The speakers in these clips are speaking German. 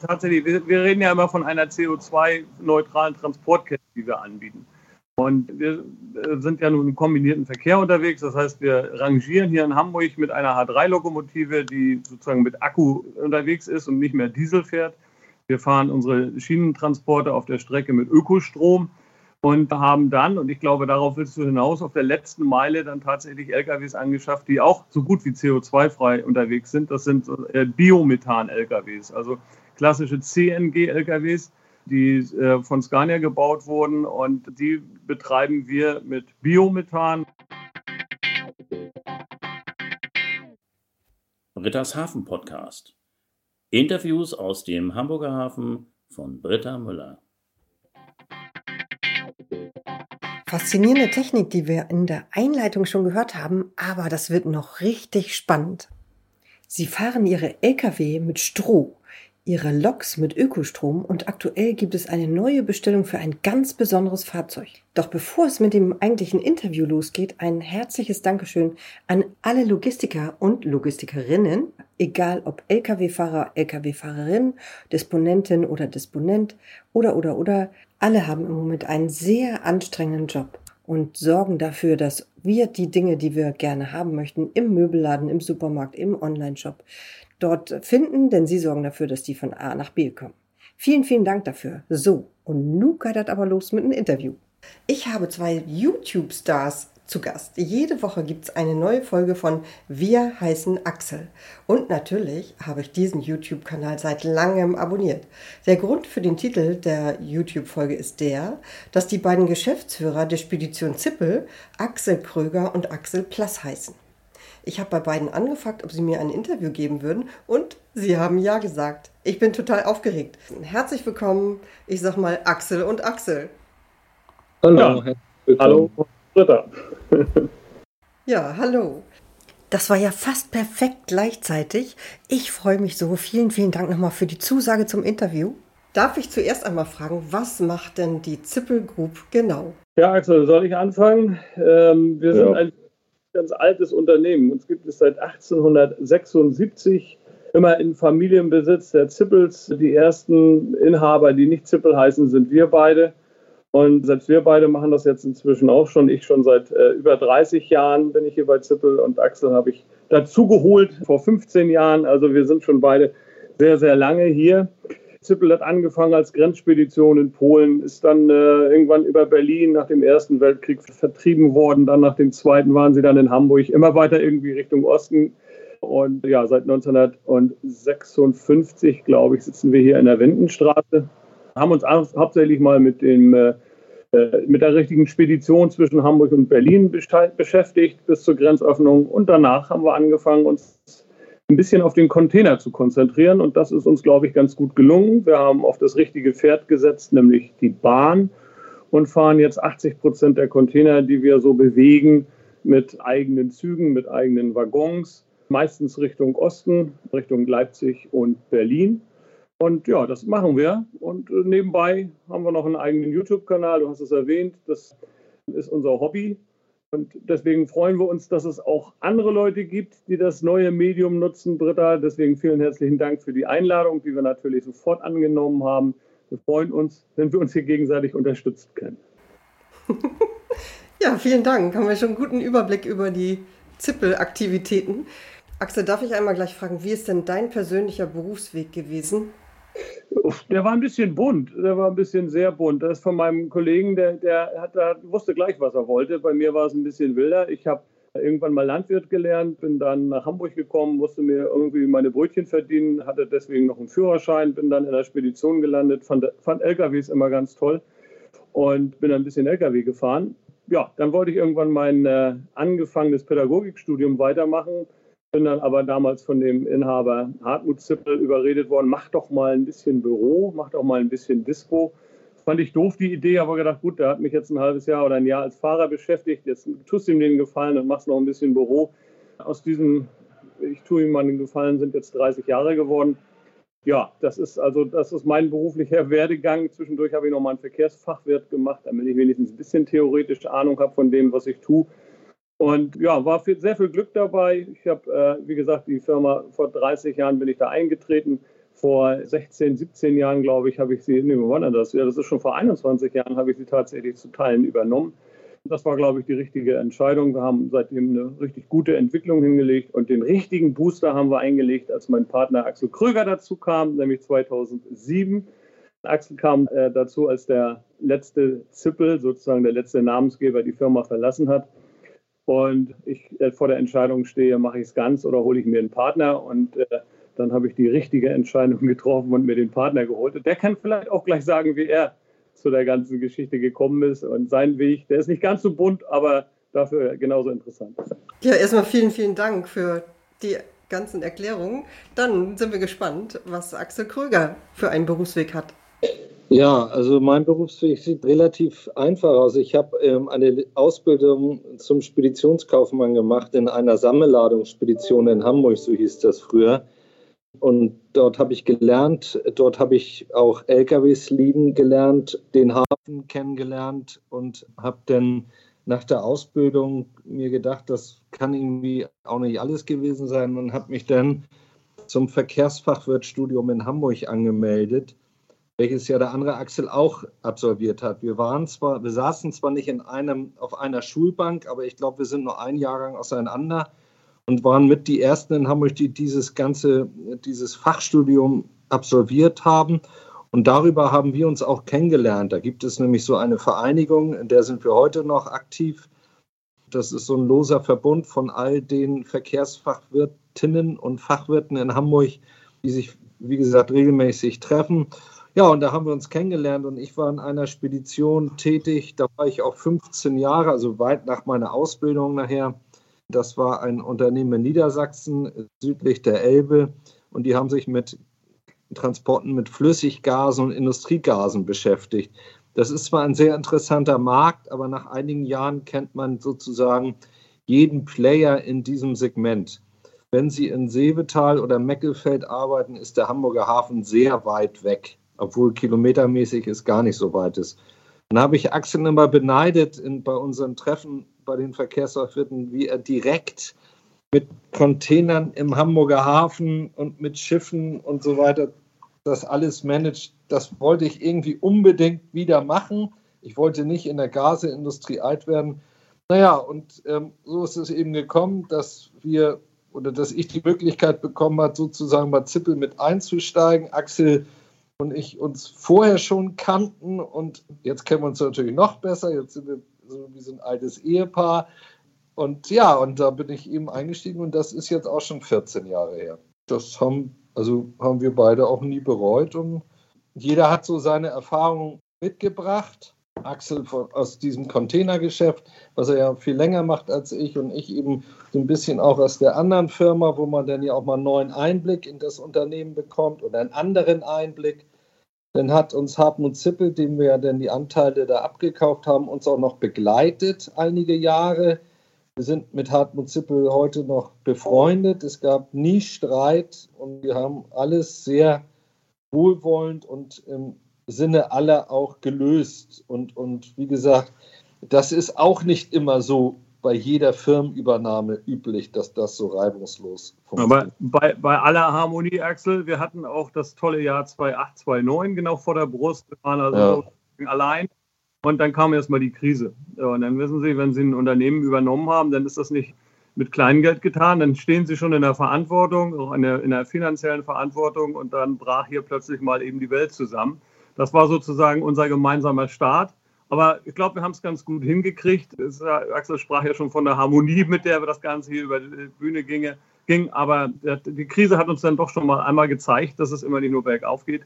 tatsächlich, wir, wir reden ja immer von einer CO2-neutralen Transportkette, die wir anbieten. Und wir äh, sind ja nun im kombinierten Verkehr unterwegs. Das heißt, wir rangieren hier in Hamburg mit einer H3-Lokomotive, die sozusagen mit Akku unterwegs ist und nicht mehr Diesel fährt. Wir fahren unsere Schienentransporte auf der Strecke mit Ökostrom und haben dann, und ich glaube, darauf willst du hinaus, auf der letzten Meile dann tatsächlich LKWs angeschafft, die auch so gut wie CO2-frei unterwegs sind. Das sind äh, Biomethan-LKWs, also klassische CNG-LKWs, die äh, von Scania gebaut wurden und die betreiben wir mit Biomethan. Britta's Hafen Podcast. Interviews aus dem Hamburger Hafen von Britta Müller. Faszinierende Technik, die wir in der Einleitung schon gehört haben, aber das wird noch richtig spannend. Sie fahren ihre Lkw mit Stroh ihre Loks mit Ökostrom und aktuell gibt es eine neue Bestellung für ein ganz besonderes Fahrzeug. Doch bevor es mit dem eigentlichen Interview losgeht, ein herzliches Dankeschön an alle Logistiker und Logistikerinnen, egal ob Lkw-Fahrer, Lkw-Fahrerin, Disponentin oder Disponent oder oder oder, alle haben im Moment einen sehr anstrengenden Job und sorgen dafür, dass wir die Dinge, die wir gerne haben möchten, im Möbelladen, im Supermarkt, im Online-Shop, dort finden, denn sie sorgen dafür, dass die von A nach B kommen. Vielen, vielen Dank dafür. So, und nun geht das aber los mit einem Interview. Ich habe zwei YouTube-Stars zu Gast. Jede Woche gibt es eine neue Folge von Wir heißen Axel. Und natürlich habe ich diesen YouTube-Kanal seit langem abonniert. Der Grund für den Titel der YouTube-Folge ist der, dass die beiden Geschäftsführer der Spedition Zippel Axel Kröger und Axel Plass heißen. Ich habe bei beiden angefragt, ob sie mir ein Interview geben würden und sie haben ja gesagt. Ich bin total aufgeregt. Herzlich willkommen, ich sag mal Axel und Axel. Hallo. Ja. Hallo, Britta. ja, hallo. Das war ja fast perfekt gleichzeitig. Ich freue mich so. Vielen, vielen Dank nochmal für die Zusage zum Interview. Darf ich zuerst einmal fragen, was macht denn die Zippel Group genau? Ja, Axel, soll ich anfangen? Ähm, wir ja. sind ein ganz altes Unternehmen. Uns gibt es seit 1876 immer in Familienbesitz der Zippels. Die ersten Inhaber, die nicht Zippel heißen, sind wir beide. Und selbst wir beide machen das jetzt inzwischen auch schon. Ich schon seit äh, über 30 Jahren bin ich hier bei Zippel und Axel habe ich dazu geholt vor 15 Jahren. Also wir sind schon beide sehr, sehr lange hier. Zippel hat angefangen als Grenzspedition in Polen, ist dann äh, irgendwann über Berlin nach dem Ersten Weltkrieg vertrieben worden. Dann nach dem Zweiten waren sie dann in Hamburg, immer weiter irgendwie Richtung Osten. Und ja, seit 1956, glaube ich, sitzen wir hier in der Windenstraße. Haben uns hauptsächlich mal mit dem äh, äh, mit der richtigen Spedition zwischen Hamburg und Berlin beschäftigt bis zur Grenzöffnung. Und danach haben wir angefangen, uns ein bisschen auf den Container zu konzentrieren. Und das ist uns, glaube ich, ganz gut gelungen. Wir haben auf das richtige Pferd gesetzt, nämlich die Bahn, und fahren jetzt 80 Prozent der Container, die wir so bewegen, mit eigenen Zügen, mit eigenen Waggons, meistens Richtung Osten, Richtung Leipzig und Berlin. Und ja, das machen wir. Und äh, nebenbei haben wir noch einen eigenen YouTube-Kanal, du hast es erwähnt. Das ist unser Hobby. Und deswegen freuen wir uns, dass es auch andere Leute gibt, die das neue Medium nutzen, Britta. Deswegen vielen herzlichen Dank für die Einladung, die wir natürlich sofort angenommen haben. Wir freuen uns, wenn wir uns hier gegenseitig unterstützen können. ja, vielen Dank. Haben wir schon einen guten Überblick über die Zippel-Aktivitäten. Axel, darf ich einmal gleich fragen, wie ist denn dein persönlicher Berufsweg gewesen? Der war ein bisschen bunt, der war ein bisschen sehr bunt. Das ist von meinem Kollegen, der, der, hat, der wusste gleich, was er wollte. Bei mir war es ein bisschen wilder. Ich habe irgendwann mal Landwirt gelernt, bin dann nach Hamburg gekommen, musste mir irgendwie meine Brötchen verdienen, hatte deswegen noch einen Führerschein, bin dann in der Spedition gelandet, fand, fand LKWs immer ganz toll und bin dann ein bisschen LKW gefahren. Ja, dann wollte ich irgendwann mein äh, angefangenes Pädagogikstudium weitermachen bin dann aber damals von dem Inhaber Hartmut Zippel überredet worden, mach doch mal ein bisschen Büro, mach doch mal ein bisschen Dispo. Fand ich doof die Idee, aber gedacht, gut, der hat mich jetzt ein halbes Jahr oder ein Jahr als Fahrer beschäftigt, jetzt tust ihm den Gefallen und machst noch ein bisschen Büro. Aus diesem, ich tue ihm mal den Gefallen, sind jetzt 30 Jahre geworden. Ja, das ist also, das ist mein beruflicher Werdegang. Zwischendurch habe ich noch mal einen Verkehrsfachwirt gemacht, damit ich wenigstens ein bisschen theoretische Ahnung habe von dem, was ich tue. Und ja, war viel, sehr viel Glück dabei. Ich habe, äh, wie gesagt, die Firma vor 30 Jahren bin ich da eingetreten. vor 16, 17 Jahren, glaube ich, habe ich sie, nee, wann das? Ja, das ist schon vor 21 Jahren, habe ich sie tatsächlich zu Teilen übernommen. Das war, glaube ich, die richtige Entscheidung. Wir haben seitdem eine richtig gute Entwicklung hingelegt und den richtigen Booster haben wir eingelegt, als mein Partner Axel Kröger dazu kam, nämlich 2007. Axel kam äh, dazu, als der letzte Zippel, sozusagen der letzte Namensgeber, die Firma verlassen hat. Und ich äh, vor der Entscheidung stehe, mache ich es ganz oder hole ich mir einen Partner? Und äh, dann habe ich die richtige Entscheidung getroffen und mir den Partner geholt. Und der kann vielleicht auch gleich sagen, wie er zu der ganzen Geschichte gekommen ist und sein Weg. Der ist nicht ganz so bunt, aber dafür genauso interessant. Ja, erstmal vielen, vielen Dank für die ganzen Erklärungen. Dann sind wir gespannt, was Axel Krüger für einen Berufsweg hat. Ja, also mein Berufsweg sieht relativ einfach aus. Ich habe ähm, eine Ausbildung zum Speditionskaufmann gemacht in einer Sammelladungsspedition in Hamburg, so hieß das früher. Und dort habe ich gelernt, dort habe ich auch LKWs lieben gelernt, den Hafen kennengelernt und habe dann nach der Ausbildung mir gedacht, das kann irgendwie auch nicht alles gewesen sein und habe mich dann zum Verkehrsfachwirtstudium in Hamburg angemeldet, welches ja der andere Axel auch absolviert hat. Wir waren zwar, wir saßen zwar nicht in einem, auf einer Schulbank, aber ich glaube, wir sind nur ein Jahrgang auseinander und waren mit die ersten in Hamburg, die dieses ganze, dieses Fachstudium absolviert haben. Und darüber haben wir uns auch kennengelernt. Da gibt es nämlich so eine Vereinigung, in der sind wir heute noch aktiv. Das ist so ein loser Verbund von all den Verkehrsfachwirtinnen und Fachwirten in Hamburg, die sich, wie gesagt, regelmäßig treffen. Ja, und da haben wir uns kennengelernt und ich war in einer Spedition tätig. Da war ich auch 15 Jahre, also weit nach meiner Ausbildung nachher. Das war ein Unternehmen in Niedersachsen, südlich der Elbe. Und die haben sich mit Transporten mit Flüssiggasen und Industriegasen beschäftigt. Das ist zwar ein sehr interessanter Markt, aber nach einigen Jahren kennt man sozusagen jeden Player in diesem Segment. Wenn Sie in Seevetal oder Meckelfeld arbeiten, ist der Hamburger Hafen sehr weit weg, obwohl kilometermäßig es gar nicht so weit ist. Dann habe ich Axel immer beneidet in, bei unseren Treffen bei den Verkehrsaufwirten, wie er direkt mit Containern im Hamburger Hafen und mit Schiffen und so weiter das alles managt. Das wollte ich irgendwie unbedingt wieder machen. Ich wollte nicht in der Gaseindustrie alt werden. Naja, und ähm, so ist es eben gekommen, dass wir oder dass ich die Möglichkeit bekommen habe, sozusagen bei Zippel mit einzusteigen. Axel und ich uns vorher schon kannten und jetzt kennen wir uns natürlich noch besser. Jetzt sind wir so wie so ein altes Ehepaar. Und ja, und da bin ich eben eingestiegen und das ist jetzt auch schon 14 Jahre her. Das haben, also haben wir beide auch nie bereut und jeder hat so seine Erfahrungen mitgebracht. Axel aus diesem Containergeschäft, was er ja viel länger macht als ich und ich eben so ein bisschen auch aus der anderen Firma, wo man dann ja auch mal einen neuen Einblick in das Unternehmen bekommt oder einen anderen Einblick. Dann hat uns Hartmut Zippel, dem wir ja dann die Anteile da abgekauft haben, uns auch noch begleitet einige Jahre. Wir sind mit Hartmut Zippel heute noch befreundet. Es gab nie Streit und wir haben alles sehr wohlwollend und im Sinne aller auch gelöst. Und, und wie gesagt, das ist auch nicht immer so bei jeder Firmenübernahme üblich, dass das so reibungslos funktioniert. Aber bei, bei aller Harmonie, Axel, wir hatten auch das tolle Jahr 2008, 2009 genau vor der Brust. Wir waren also ja. allein. Und dann kam erstmal die Krise. Und dann wissen Sie, wenn Sie ein Unternehmen übernommen haben, dann ist das nicht mit Kleingeld getan. Dann stehen Sie schon in der Verantwortung, auch in der, in der finanziellen Verantwortung. Und dann brach hier plötzlich mal eben die Welt zusammen. Das war sozusagen unser gemeinsamer Start. Aber ich glaube, wir haben es ganz gut hingekriegt. Es, Axel sprach ja schon von der Harmonie, mit der das Ganze hier über die Bühne ginge, ging. Aber die Krise hat uns dann doch schon mal einmal gezeigt, dass es immer nicht nur bergauf geht.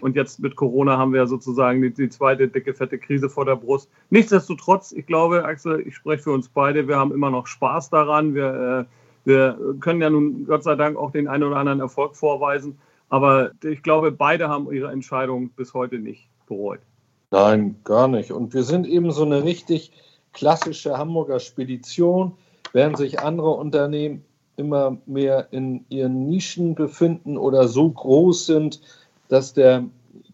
Und jetzt mit Corona haben wir sozusagen die, die, zweite dicke, fette Krise vor der Brust. Nichtsdestotrotz, ich glaube, Axel, ich spreche für uns beide, wir haben immer noch Spaß daran. Wir, äh, wir können ja nun Gott sei Dank auch den einen oder anderen Erfolg vorweisen. Aber ich glaube, beide haben ihre Entscheidung bis heute nicht bereut. Nein, gar nicht. Und wir sind eben so eine richtig klassische Hamburger Spedition, während sich andere Unternehmen immer mehr in ihren Nischen befinden oder so groß sind, dass der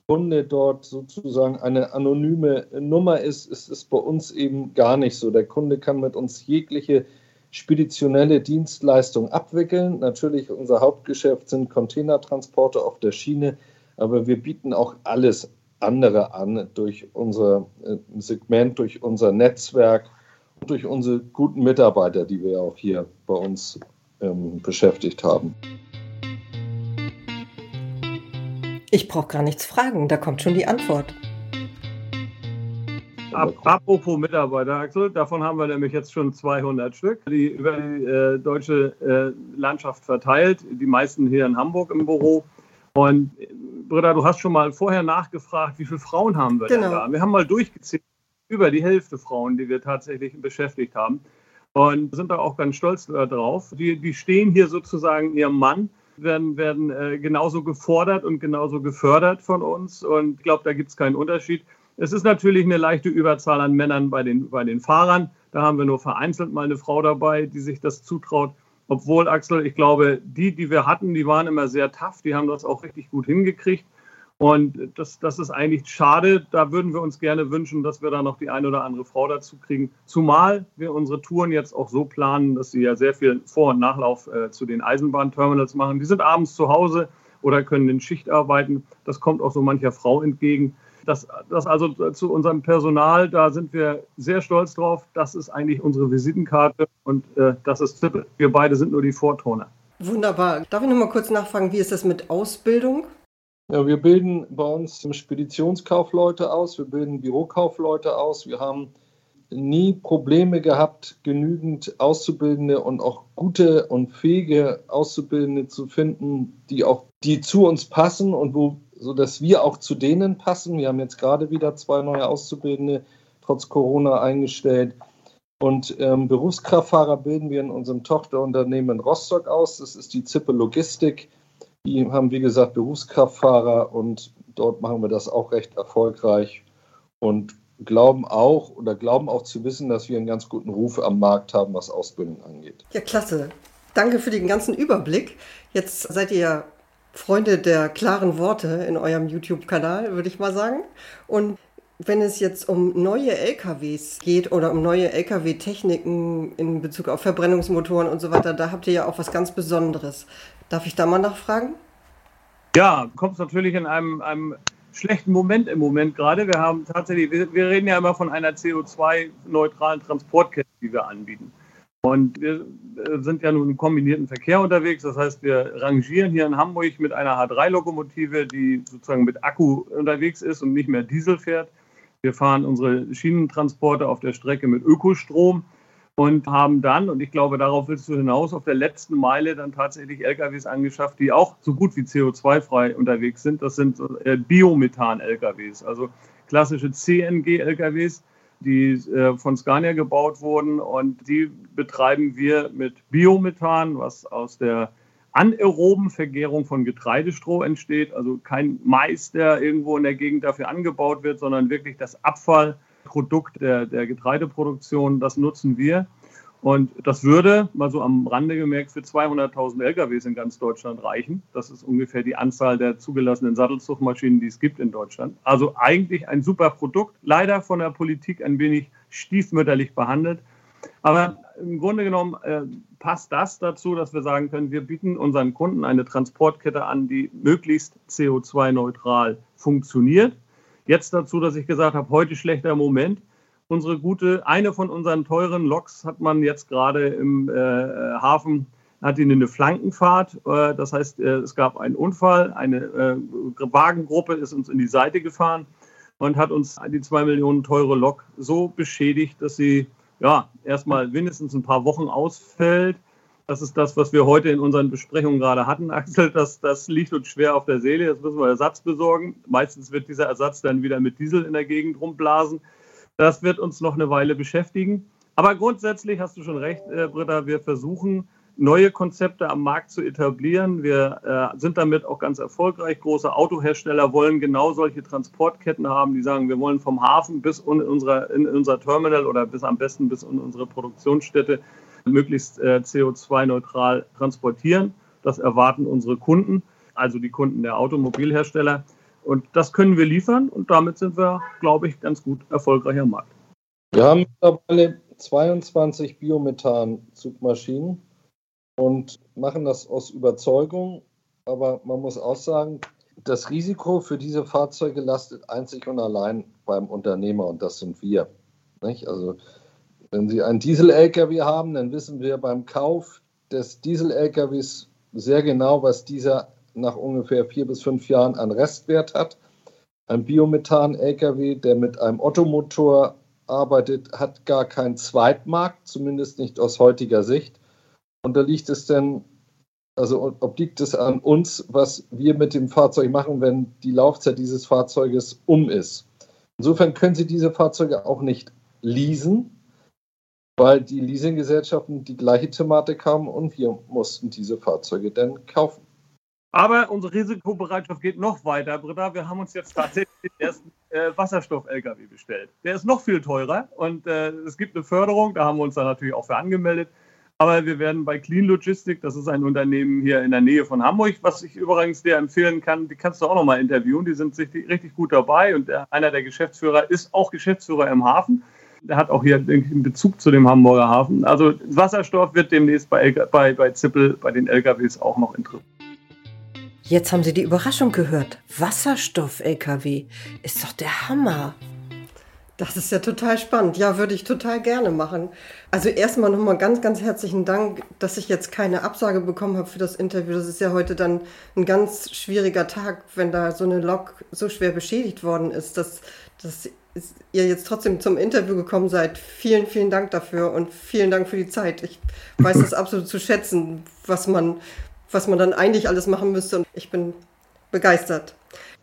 Kunde dort sozusagen eine anonyme Nummer ist, ist es bei uns eben gar nicht so. Der Kunde kann mit uns jegliche speditionelle Dienstleistung abwickeln. Natürlich unser Hauptgeschäft sind Containertransporte auf der Schiene, aber wir bieten auch alles andere an durch unser äh, Segment, durch unser Netzwerk und durch unsere guten Mitarbeiter, die wir auch hier bei uns ähm, beschäftigt haben. Ich brauche gar nichts fragen, da kommt schon die Antwort. Apropos Mitarbeiter, Axel, davon haben wir nämlich jetzt schon 200 Stück, die über die äh, deutsche äh, Landschaft verteilt, die meisten hier in Hamburg im Büro. Und Britta, du hast schon mal vorher nachgefragt, wie viele Frauen haben wir genau. denn da? Wir haben mal durchgezählt, über die Hälfte Frauen, die wir tatsächlich beschäftigt haben. Und sind da auch ganz stolz darauf. Die, die stehen hier sozusagen ihrem Mann, werden, werden äh, genauso gefordert und genauso gefördert von uns. Und ich glaube, da gibt es keinen Unterschied. Es ist natürlich eine leichte Überzahl an Männern bei den, bei den Fahrern. Da haben wir nur vereinzelt mal eine Frau dabei, die sich das zutraut. Obwohl, Axel, ich glaube, die, die wir hatten, die waren immer sehr tough. Die haben das auch richtig gut hingekriegt. Und das, das ist eigentlich schade. Da würden wir uns gerne wünschen, dass wir da noch die eine oder andere Frau dazu kriegen. Zumal wir unsere Touren jetzt auch so planen, dass sie ja sehr viel Vor- und Nachlauf äh, zu den Eisenbahnterminals machen. Die sind abends zu Hause oder können in Schicht arbeiten. Das kommt auch so mancher Frau entgegen. Das, das also zu unserem Personal, da sind wir sehr stolz drauf. Das ist eigentlich unsere Visitenkarte und äh, das ist Tippe. Wir beide sind nur die Vortoner. Wunderbar. Darf ich noch mal kurz nachfragen, wie ist das mit Ausbildung? Ja, wir bilden bei uns Speditionskaufleute aus, wir bilden Bürokaufleute aus. Wir haben nie Probleme gehabt, genügend Auszubildende und auch gute und fähige Auszubildende zu finden, die auch die zu uns passen und wo sodass wir auch zu denen passen. Wir haben jetzt gerade wieder zwei neue Auszubildende trotz Corona eingestellt. Und ähm, Berufskraftfahrer bilden wir in unserem Tochterunternehmen Rostock aus. Das ist die Zippe Logistik. Die haben, wie gesagt, Berufskraftfahrer und dort machen wir das auch recht erfolgreich und glauben auch oder glauben auch zu wissen, dass wir einen ganz guten Ruf am Markt haben, was Ausbildung angeht. Ja, klasse. Danke für den ganzen Überblick. Jetzt seid ihr Freunde der klaren Worte in eurem YouTube-Kanal, würde ich mal sagen. Und wenn es jetzt um neue LKWs geht oder um neue LKW-Techniken in Bezug auf Verbrennungsmotoren und so weiter, da habt ihr ja auch was ganz Besonderes. Darf ich da mal nachfragen? Ja, du kommst natürlich in einem, einem schlechten Moment im Moment gerade. Wir haben tatsächlich, wir, wir reden ja immer von einer CO2-neutralen Transportkette, die wir anbieten. Und wir äh, sind ja nun im kombinierten Verkehr unterwegs. Das heißt, wir rangieren hier in Hamburg mit einer H3-Lokomotive, die sozusagen mit Akku unterwegs ist und nicht mehr Diesel fährt. Wir fahren unsere Schienentransporte auf der Strecke mit Ökostrom und haben dann, und ich glaube, darauf willst du hinaus, auf der letzten Meile dann tatsächlich LKWs angeschafft, die auch so gut wie CO2-frei unterwegs sind. Das sind äh, Biomethan-LKWs, also klassische CNG-LKWs die äh, von Scania gebaut wurden. Und die betreiben wir mit Biomethan, was aus der anaeroben Vergärung von Getreidestroh entsteht, also kein Mais, der irgendwo in der Gegend dafür angebaut wird, sondern wirklich das Abfallprodukt der, der Getreideproduktion, das nutzen wir. Und das würde, mal so am Rande gemerkt, für 200.000 LKWs in ganz Deutschland reichen. Das ist ungefähr die Anzahl der zugelassenen Sattelzugmaschinen, die es gibt in Deutschland. Also eigentlich ein super Produkt, leider von der Politik ein wenig stiefmütterlich behandelt. Aber im Grunde genommen äh, passt das dazu, dass wir sagen können, wir bieten unseren Kunden eine Transportkette an, die möglichst CO2-neutral funktioniert. Jetzt dazu, dass ich gesagt habe, heute schlechter Moment unsere gute, eine von unseren teuren Loks hat man jetzt gerade im äh, Hafen, hat ihn eine Flankenfahrt. Äh, das heißt, äh, es gab einen Unfall, eine äh, Wagengruppe ist uns in die Seite gefahren und hat uns die zwei Millionen teure Lok so beschädigt, dass sie ja erstmal mindestens ein paar Wochen ausfällt. Das ist das, was wir heute in unseren Besprechungen gerade hatten, Axel. Das, das liegt uns schwer auf der Seele. Jetzt müssen wir Ersatz besorgen. Meistens wird dieser Ersatz dann wieder mit Diesel in der Gegend rumblasen. Das wird uns noch eine Weile beschäftigen. Aber grundsätzlich hast du schon recht, äh, Britta, wir versuchen, neue Konzepte am Markt zu etablieren. Wir äh, sind damit auch ganz erfolgreich. Große Autohersteller wollen genau solche Transportketten haben, die sagen, wir wollen vom Hafen bis in, unserer, in unser Terminal oder bis am besten bis in unsere Produktionsstätte möglichst äh, CO2-neutral transportieren. Das erwarten unsere Kunden, also die Kunden der Automobilhersteller. Und das können wir liefern und damit sind wir, glaube ich, ganz gut erfolgreich am Markt. Wir haben mittlerweile 22 Biomethan-Zugmaschinen und machen das aus Überzeugung. Aber man muss auch sagen, das Risiko für diese Fahrzeuge lastet einzig und allein beim Unternehmer und das sind wir. Nicht? Also wenn Sie einen Diesel-LKW haben, dann wissen wir beim Kauf des Diesel-LKWs sehr genau, was dieser nach ungefähr vier bis fünf Jahren an Restwert hat. Ein Biomethan-LKW, der mit einem Ottomotor arbeitet, hat gar keinen Zweitmarkt, zumindest nicht aus heutiger Sicht. Und da liegt es denn, also obliegt es an uns, was wir mit dem Fahrzeug machen, wenn die Laufzeit dieses Fahrzeuges um ist. Insofern können Sie diese Fahrzeuge auch nicht leasen, weil die Leasinggesellschaften die gleiche Thematik haben und wir mussten diese Fahrzeuge dann kaufen. Aber unsere Risikobereitschaft geht noch weiter, Britta. Wir haben uns jetzt tatsächlich den ersten äh, Wasserstoff-LKW bestellt. Der ist noch viel teurer und äh, es gibt eine Förderung, da haben wir uns dann natürlich auch für angemeldet. Aber wir werden bei Clean Logistic, das ist ein Unternehmen hier in der Nähe von Hamburg, was ich übrigens dir empfehlen kann, die kannst du auch nochmal interviewen. Die sind richtig gut dabei und der, einer der Geschäftsführer ist auch Geschäftsführer im Hafen. Der hat auch hier einen Bezug zu dem Hamburger Hafen. Also Wasserstoff wird demnächst bei, bei, bei Zippel, bei den LKWs auch noch interessant. Jetzt haben Sie die Überraschung gehört. Wasserstoff-LKW ist doch der Hammer. Das ist ja total spannend. Ja, würde ich total gerne machen. Also erstmal nochmal ganz, ganz herzlichen Dank, dass ich jetzt keine Absage bekommen habe für das Interview. Das ist ja heute dann ein ganz schwieriger Tag, wenn da so eine Lok so schwer beschädigt worden ist, dass, dass ihr jetzt trotzdem zum Interview gekommen seid. Vielen, vielen Dank dafür und vielen Dank für die Zeit. Ich weiß das absolut zu schätzen, was man was man dann eigentlich alles machen müsste. Und ich bin begeistert.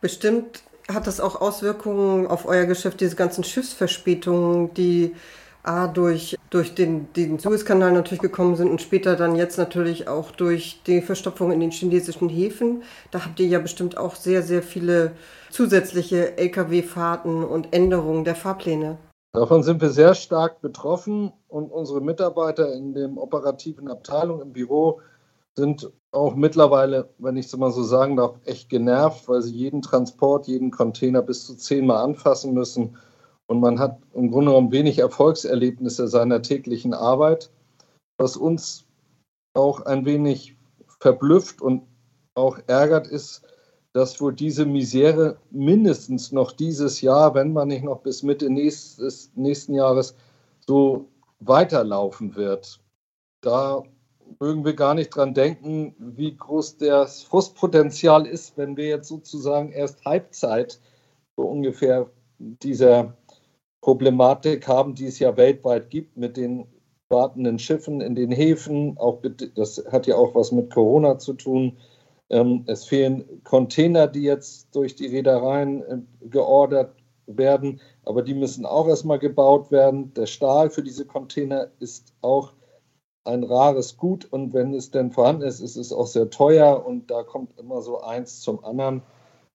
Bestimmt hat das auch Auswirkungen auf euer Geschäft, diese ganzen Schiffsverspätungen, die A, durch, durch den, den Suezkanal natürlich gekommen sind und später dann jetzt natürlich auch durch die Verstopfung in den chinesischen Häfen. Da habt ihr ja bestimmt auch sehr, sehr viele zusätzliche Lkw-Fahrten und Änderungen der Fahrpläne. Davon sind wir sehr stark betroffen und unsere Mitarbeiter in den operativen Abteilungen im Büro sind auch mittlerweile, wenn ich es mal so sagen darf, echt genervt, weil sie jeden Transport, jeden Container bis zu zehnmal anfassen müssen. Und man hat im Grunde genommen wenig Erfolgserlebnisse seiner täglichen Arbeit, was uns auch ein wenig verblüfft und auch ärgert ist, dass wohl diese Misere mindestens noch dieses Jahr, wenn man nicht noch bis Mitte nächstes, nächsten Jahres so weiterlaufen wird. Da mögen wir gar nicht dran denken, wie groß das Frustpotenzial ist, wenn wir jetzt sozusagen erst Halbzeit so ungefähr dieser Problematik haben, die es ja weltweit gibt mit den wartenden Schiffen in den Häfen. Auch das hat ja auch was mit Corona zu tun. Ähm, es fehlen Container, die jetzt durch die Reedereien äh, geordert werden, aber die müssen auch erstmal gebaut werden. Der Stahl für diese Container ist auch ein rares Gut und wenn es denn vorhanden ist, ist es auch sehr teuer und da kommt immer so eins zum anderen.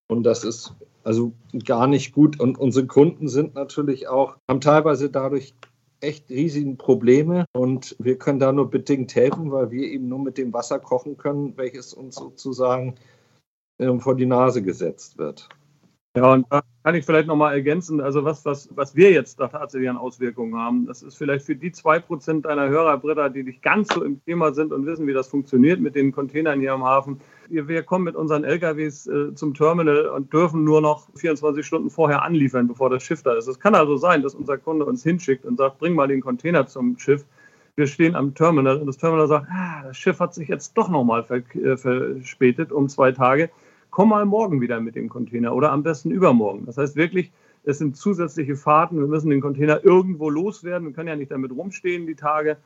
Und das ist also gar nicht gut. Und unsere Kunden sind natürlich auch, haben teilweise dadurch echt riesigen Probleme. Und wir können da nur bedingt helfen, weil wir eben nur mit dem Wasser kochen können, welches uns sozusagen äh, vor die Nase gesetzt wird. Ja, und da kann ich vielleicht nochmal ergänzen, also was, was, was wir jetzt da tatsächlich an Auswirkungen haben, das ist vielleicht für die zwei Prozent deiner Hörer, Britta, die nicht ganz so im Thema sind und wissen, wie das funktioniert mit den Containern hier am Hafen. Wir, wir kommen mit unseren LKWs äh, zum Terminal und dürfen nur noch 24 Stunden vorher anliefern, bevor das Schiff da ist. Es kann also sein, dass unser Kunde uns hinschickt und sagt, bring mal den Container zum Schiff. Wir stehen am Terminal und das Terminal sagt, ah, das Schiff hat sich jetzt doch nochmal äh, verspätet um zwei Tage komm mal morgen wieder mit dem Container oder am besten übermorgen. Das heißt wirklich, es sind zusätzliche Fahrten. Wir müssen den Container irgendwo loswerden. Wir können ja nicht damit rumstehen die Tage.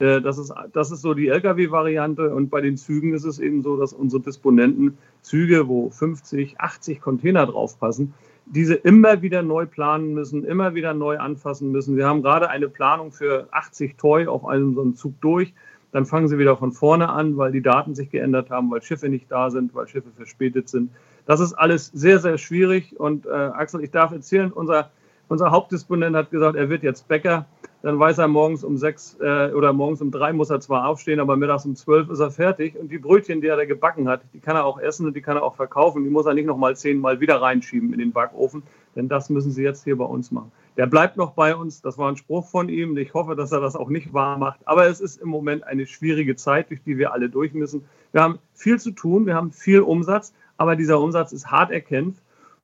Äh, das ist, das ist so die Lkw-Variante. Und bei den Zügen ist es eben so, dass unsere Disponenten Züge, wo 50, 80 Container draufpassen, diese immer wieder neu planen müssen, immer wieder neu anfassen müssen. Wir haben gerade eine Planung für 80 Toy auf einem so einem Zug durch. Dann fangen sie wieder von vorne an, weil die Daten sich geändert haben, weil Schiffe nicht da sind, weil Schiffe verspätet sind. Das ist alles sehr, sehr schwierig. Und äh, Axel, ich darf erzählen, unser, unser Hauptdisponent hat gesagt, er wird jetzt Bäcker. Dann weiß er, morgens um sechs äh, oder morgens um drei muss er zwar aufstehen, aber mittags um zwölf ist er fertig. Und die Brötchen, die er da gebacken hat, die kann er auch essen und die kann er auch verkaufen. Die muss er nicht nochmal zehnmal wieder reinschieben in den Backofen, denn das müssen sie jetzt hier bei uns machen. Der bleibt noch bei uns. Das war ein Spruch von ihm. Ich hoffe, dass er das auch nicht wahr macht. Aber es ist im Moment eine schwierige Zeit, durch die wir alle durch müssen. Wir haben viel zu tun, wir haben viel Umsatz, aber dieser Umsatz ist hart erkämpft.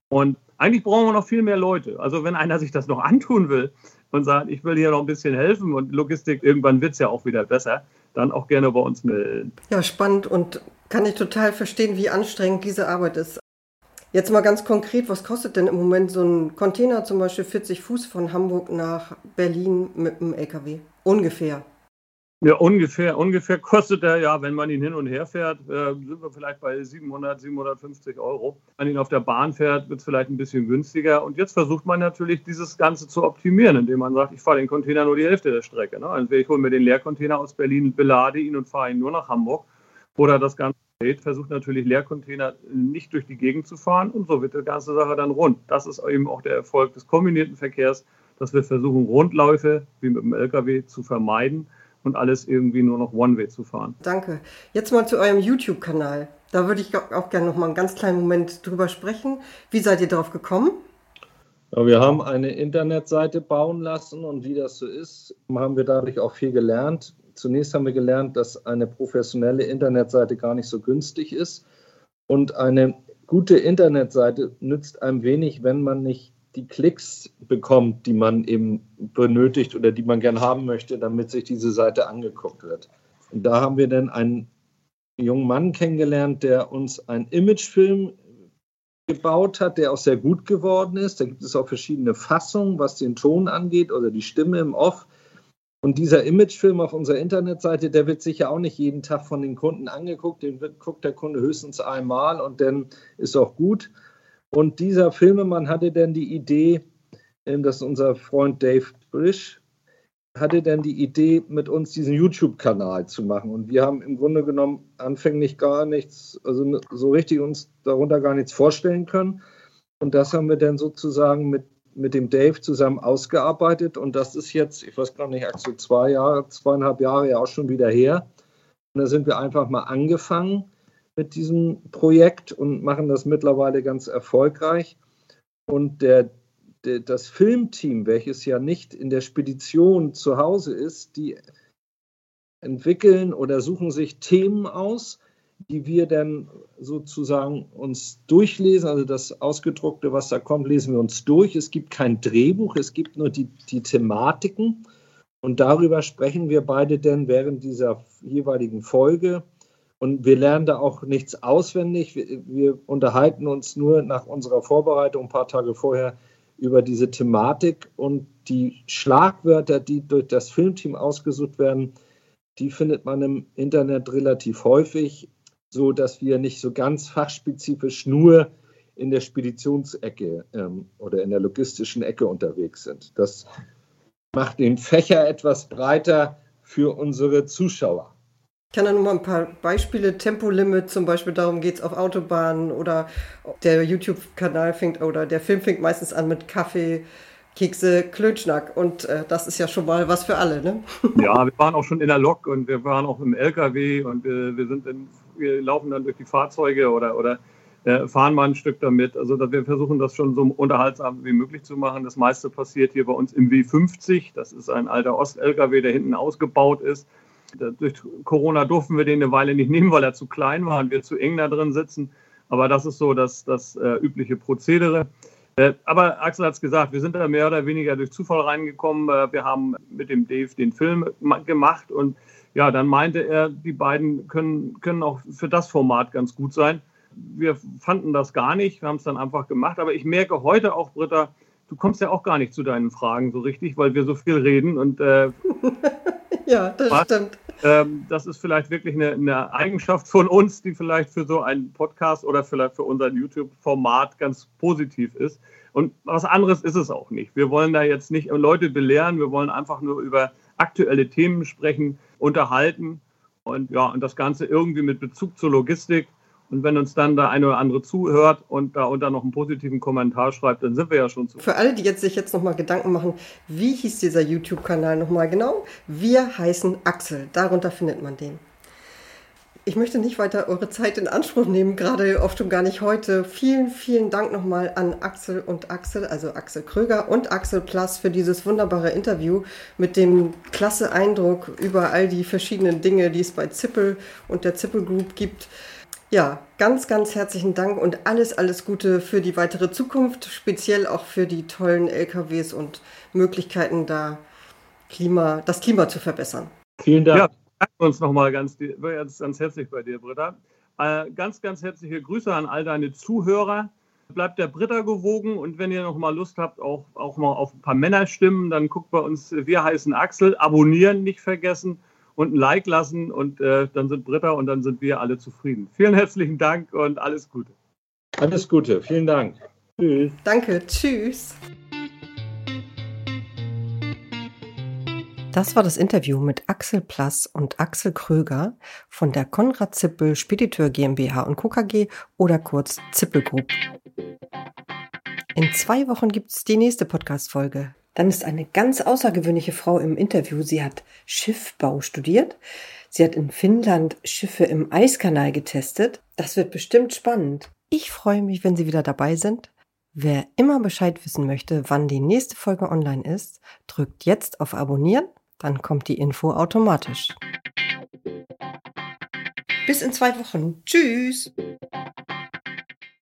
Und eigentlich brauchen wir noch viel mehr Leute. Also wenn einer sich das noch antun will und sagt, ich will hier noch ein bisschen helfen und Logistik, irgendwann wird es ja auch wieder besser, dann auch gerne bei uns melden. Ja, spannend und kann ich total verstehen, wie anstrengend diese Arbeit ist. Jetzt mal ganz konkret, was kostet denn im Moment so ein Container, zum Beispiel 40 Fuß von Hamburg nach Berlin mit einem LKW? Ungefähr. Ja, ungefähr. Ungefähr kostet er ja, wenn man ihn hin und her fährt, äh, sind wir vielleicht bei 700, 750 Euro. Wenn man ihn auf der Bahn fährt, wird es vielleicht ein bisschen günstiger. Und jetzt versucht man natürlich, dieses Ganze zu optimieren, indem man sagt, ich fahre den Container nur die Hälfte der Strecke. Ne? Also ich hole mir den Leercontainer aus Berlin, belade ihn und fahre ihn nur nach Hamburg. Oder das Ganze versucht natürlich Leercontainer nicht durch die Gegend zu fahren und so wird die ganze Sache dann rund. Das ist eben auch der Erfolg des kombinierten Verkehrs, dass wir versuchen, Rundläufe wie mit dem Lkw zu vermeiden und alles irgendwie nur noch One-Way zu fahren. Danke. Jetzt mal zu eurem YouTube-Kanal. Da würde ich auch gerne noch mal einen ganz kleinen Moment drüber sprechen. Wie seid ihr darauf gekommen? Wir haben eine Internetseite bauen lassen und wie das so ist, haben wir dadurch auch viel gelernt. Zunächst haben wir gelernt, dass eine professionelle Internetseite gar nicht so günstig ist und eine gute Internetseite nützt einem wenig, wenn man nicht die Klicks bekommt, die man eben benötigt oder die man gern haben möchte, damit sich diese Seite angeguckt wird. Und da haben wir dann einen jungen Mann kennengelernt, der uns einen Imagefilm gebaut hat, der auch sehr gut geworden ist. Da gibt es auch verschiedene Fassungen, was den Ton angeht oder die Stimme im Off. Und dieser Imagefilm auf unserer Internetseite, der wird sicher auch nicht jeden Tag von den Kunden angeguckt. Den wird, guckt der Kunde höchstens einmal und dann ist auch gut. Und dieser Filmemann hatte dann die Idee, ähm, dass unser Freund Dave Brisch hatte dann die Idee, mit uns diesen YouTube-Kanal zu machen. Und wir haben im Grunde genommen anfänglich gar nichts, also so richtig uns darunter gar nichts vorstellen können. Und das haben wir dann sozusagen mit, mit dem Dave zusammen ausgearbeitet. Und das ist jetzt, ich weiß gar nicht, Axel, zwei Jahre, zweieinhalb Jahre ja auch schon wieder her. Und da sind wir einfach mal angefangen mit diesem Projekt und machen das mittlerweile ganz erfolgreich. Und der, das Filmteam, welches ja nicht in der Spedition zu Hause ist, die entwickeln oder suchen sich Themen aus, die wir dann sozusagen uns durchlesen. Also das Ausgedruckte, was da kommt, lesen wir uns durch. Es gibt kein Drehbuch, es gibt nur die, die Thematiken. Und darüber sprechen wir beide dann während dieser jeweiligen Folge und wir lernen da auch nichts auswendig. Wir, wir, unterhalten uns nur nach unserer Vorbereitung ein paar Tage vorher über diese Thematik und die Schlagwörter, die durch das Filmteam ausgesucht werden, die findet man im Internet relativ häufig, so dass wir nicht so ganz fachspezifisch nur in der Speditionsecke ähm, oder in der logistischen Ecke unterwegs sind. Das macht den Fächer etwas breiter für unsere Zuschauer. Ich kann da nur mal ein paar Beispiele. Tempolimit zum Beispiel, darum geht es auf Autobahnen oder der YouTube-Kanal fängt oder der Film fängt meistens an mit Kaffee, Kekse, Klönschnack und äh, das ist ja schon mal was für alle, ne? Ja, wir waren auch schon in der Lok und wir waren auch im LKW und wir, wir sind in, wir laufen dann durch die Fahrzeuge oder, oder äh, fahren mal ein Stück damit. Also wir versuchen das schon so unterhaltsam wie möglich zu machen. Das meiste passiert hier bei uns im W50. Das ist ein alter Ost-LKW, der hinten ausgebaut ist durch Corona durften wir den eine Weile nicht nehmen, weil er zu klein war und wir zu eng da drin sitzen. Aber das ist so das, das äh, übliche Prozedere. Äh, aber Axel hat es gesagt, wir sind da mehr oder weniger durch Zufall reingekommen. Äh, wir haben mit dem Dave den Film gemacht und ja, dann meinte er, die beiden können, können auch für das Format ganz gut sein. Wir fanden das gar nicht, wir haben es dann einfach gemacht. Aber ich merke heute auch, Britta, du kommst ja auch gar nicht zu deinen Fragen so richtig, weil wir so viel reden und äh, Ja, das Was? stimmt. Ähm, das ist vielleicht wirklich eine, eine, Eigenschaft von uns, die vielleicht für so einen Podcast oder vielleicht für unser YouTube-Format ganz positiv ist. Und was anderes ist es auch nicht. Wir wollen da jetzt nicht Leute belehren, wir wollen einfach nur über aktuelle Themen sprechen, unterhalten und ja, und das Ganze irgendwie mit Bezug zur Logistik und wenn uns dann der eine oder andere zuhört und da unter noch einen positiven Kommentar schreibt, dann sind wir ja schon zu. Für alle, die jetzt sich jetzt nochmal Gedanken machen, wie hieß dieser YouTube-Kanal nochmal genau? Wir heißen Axel. Darunter findet man den. Ich möchte nicht weiter eure Zeit in Anspruch nehmen, gerade oft und gar nicht heute. Vielen, vielen Dank nochmal an Axel und Axel, also Axel Kröger und Axel Plus für dieses wunderbare Interview mit dem klasse Eindruck über all die verschiedenen Dinge, die es bei Zippel und der Zippel Group gibt. Ja, ganz, ganz herzlichen Dank und alles, alles Gute für die weitere Zukunft, speziell auch für die tollen LKWs und Möglichkeiten, da Klima, das Klima zu verbessern. Vielen Dank. Ja bedanken uns nochmal ganz, ganz, ganz herzlich bei dir, Britta. Äh, ganz, ganz herzliche Grüße an all deine Zuhörer. Bleibt der Britta gewogen und wenn ihr noch mal Lust habt, auch, auch mal auf ein paar Männerstimmen, dann guckt bei uns, wir heißen Axel, abonnieren nicht vergessen und ein Like lassen und äh, dann sind Britta und dann sind wir alle zufrieden. Vielen herzlichen Dank und alles Gute. Alles Gute, vielen Dank. Tschüss. Danke, tschüss. Das war das Interview mit Axel Plass und Axel Kröger von der Konrad Zippel Spediteur GmbH und Co. KG oder kurz Zippel Group. In zwei Wochen gibt es die nächste Podcast-Folge. Dann ist eine ganz außergewöhnliche Frau im Interview. Sie hat Schiffbau studiert. Sie hat in Finnland Schiffe im Eiskanal getestet. Das wird bestimmt spannend. Ich freue mich, wenn Sie wieder dabei sind. Wer immer Bescheid wissen möchte, wann die nächste Folge online ist, drückt jetzt auf Abonnieren dann kommt die Info automatisch. Bis in zwei Wochen. Tschüss.